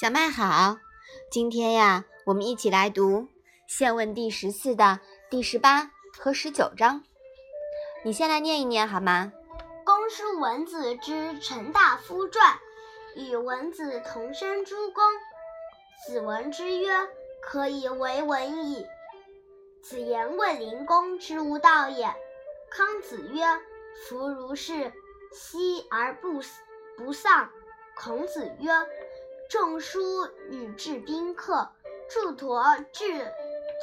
小麦好，今天呀，我们一起来读《宪问》第十四的第十八和十九章。你先来念一念好吗？公叔文子之陈大夫传，与文子同生诸公。子闻之曰：“可以为文矣。”子言卫灵公之无道也。康子曰：“夫如是，息而不不丧。”孔子曰。仲舒与至宾客，祝佗至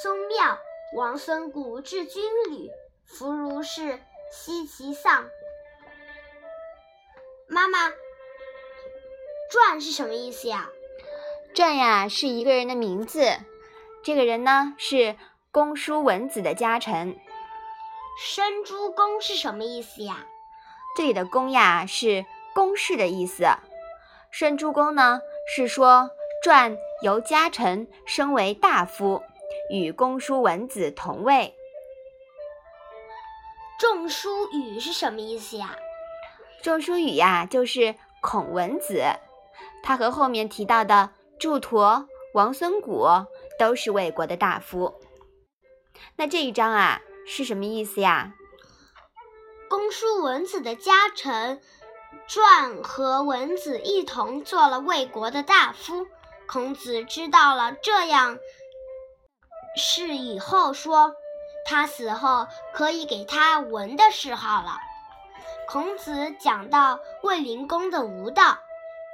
宗庙，王孙谷至军旅。福如是，奚其丧？妈妈，传是什么意思呀？传呀，是一个人的名字。这个人呢，是公叔文子的家臣。生诸公是什么意思呀？这里的公呀，是公事的意思。生诸公呢？是说，传由家臣升为大夫，与公叔文子同位。仲叔语是什么意思呀？仲叔语呀，就是孔文子，他和后面提到的祝佗、王孙谷都是魏国的大夫。那这一章啊，是什么意思呀？公叔文子的家臣。传和文子一同做了魏国的大夫。孔子知道了这样事以后，说他死后可以给他文的谥号了。孔子讲到卫灵公的无道，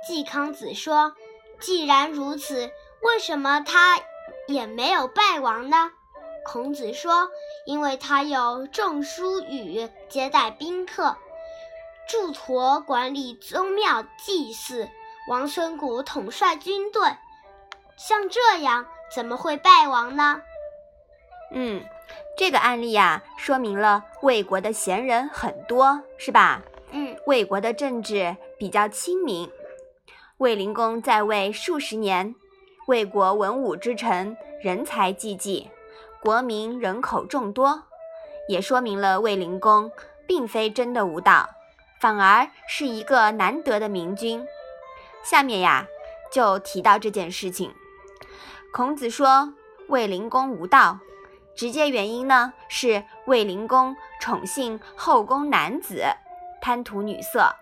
季康子说：“既然如此，为什么他也没有败亡呢？”孔子说：“因为他有仲舒语接待宾客。”祝陀管理宗庙祭祀，王孙谷统帅军队，像这样怎么会败亡呢？嗯，这个案例呀，说明了魏国的贤人很多，是吧？嗯，魏国的政治比较清明。魏灵公在位数十年，魏国文武之臣人才济济，国民人口众多，也说明了魏灵公并非真的无道。反而是一个难得的明君。下面呀，就提到这件事情。孔子说卫灵公无道，直接原因呢是卫灵公宠幸后宫男子，贪图女色。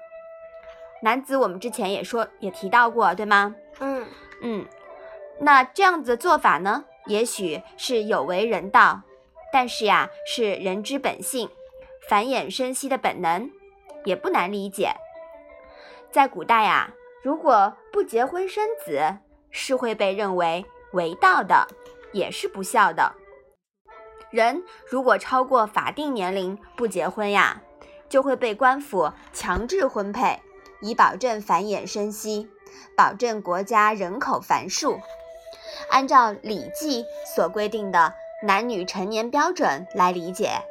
男子我们之前也说也提到过，对吗？嗯嗯。那这样子的做法呢，也许是有违人道，但是呀，是人之本性，繁衍生息的本能。也不难理解，在古代呀，如果不结婚生子，是会被认为违道的，也是不孝的。人如果超过法定年龄不结婚呀，就会被官府强制婚配，以保证繁衍生息，保证国家人口繁数。按照《礼记》所规定的男女成年标准来理解，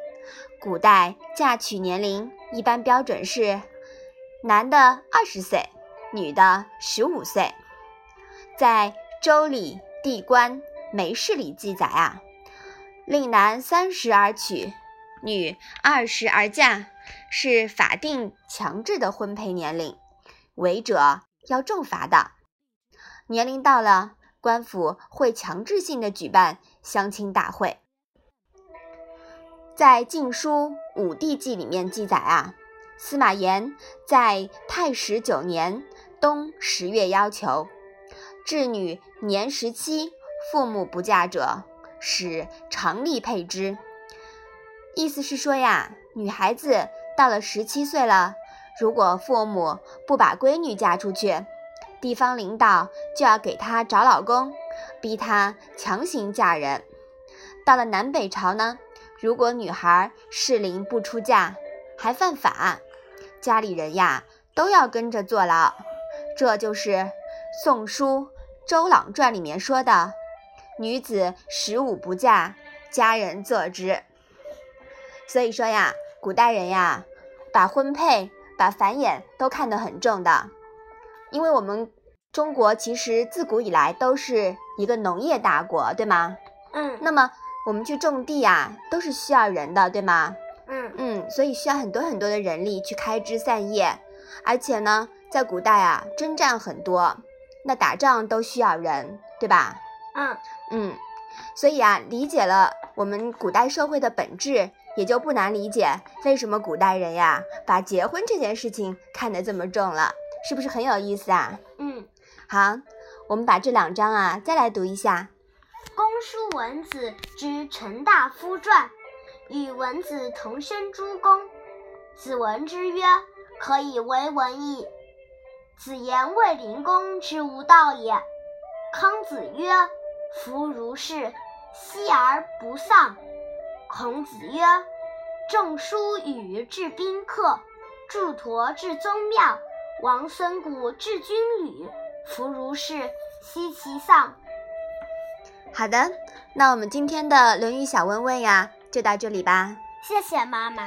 古代嫁娶年龄。一般标准是男的二十岁，女的十五岁。在《周礼·地官·媒事》里记载啊，令男三十而娶，女二十而嫁，是法定强制的婚配年龄，违者要重罚的。年龄到了，官府会强制性的举办相亲大会。在《晋书·武帝纪》里面记载啊，司马炎在太史九年冬十月要求，稚女年十七，父母不嫁者，使常例配之。意思是说呀，女孩子到了十七岁了，如果父母不把闺女嫁出去，地方领导就要给她找老公，逼她强行嫁人。到了南北朝呢？如果女孩适龄不出嫁，还犯法，家里人呀都要跟着坐牢。这就是《宋书·周朗传》里面说的：“女子十五不嫁，家人坐之。”所以说呀，古代人呀，把婚配、把繁衍都看得很重的。因为我们中国其实自古以来都是一个农业大国，对吗？嗯。那么。我们去种地呀，都是需要人的，对吗？嗯嗯，所以需要很多很多的人力去开枝散叶，而且呢，在古代啊，征战很多，那打仗都需要人，对吧？嗯嗯，所以啊，理解了我们古代社会的本质，也就不难理解为什么古代人呀把结婚这件事情看得这么重了，是不是很有意思啊？嗯，好，我们把这两章啊再来读一下。书文子之陈大夫传，与文子同生诸公。子闻之曰：“可以为文矣。”子言卫灵公之无道也。康子曰：“夫如是，息而不丧。”孔子曰：“仲叔与至宾客，祝佗至宗庙，王孙谷至军旅。夫如是，息其丧。”好的，那我们今天的《论语》小问问呀，就到这里吧。谢谢妈妈。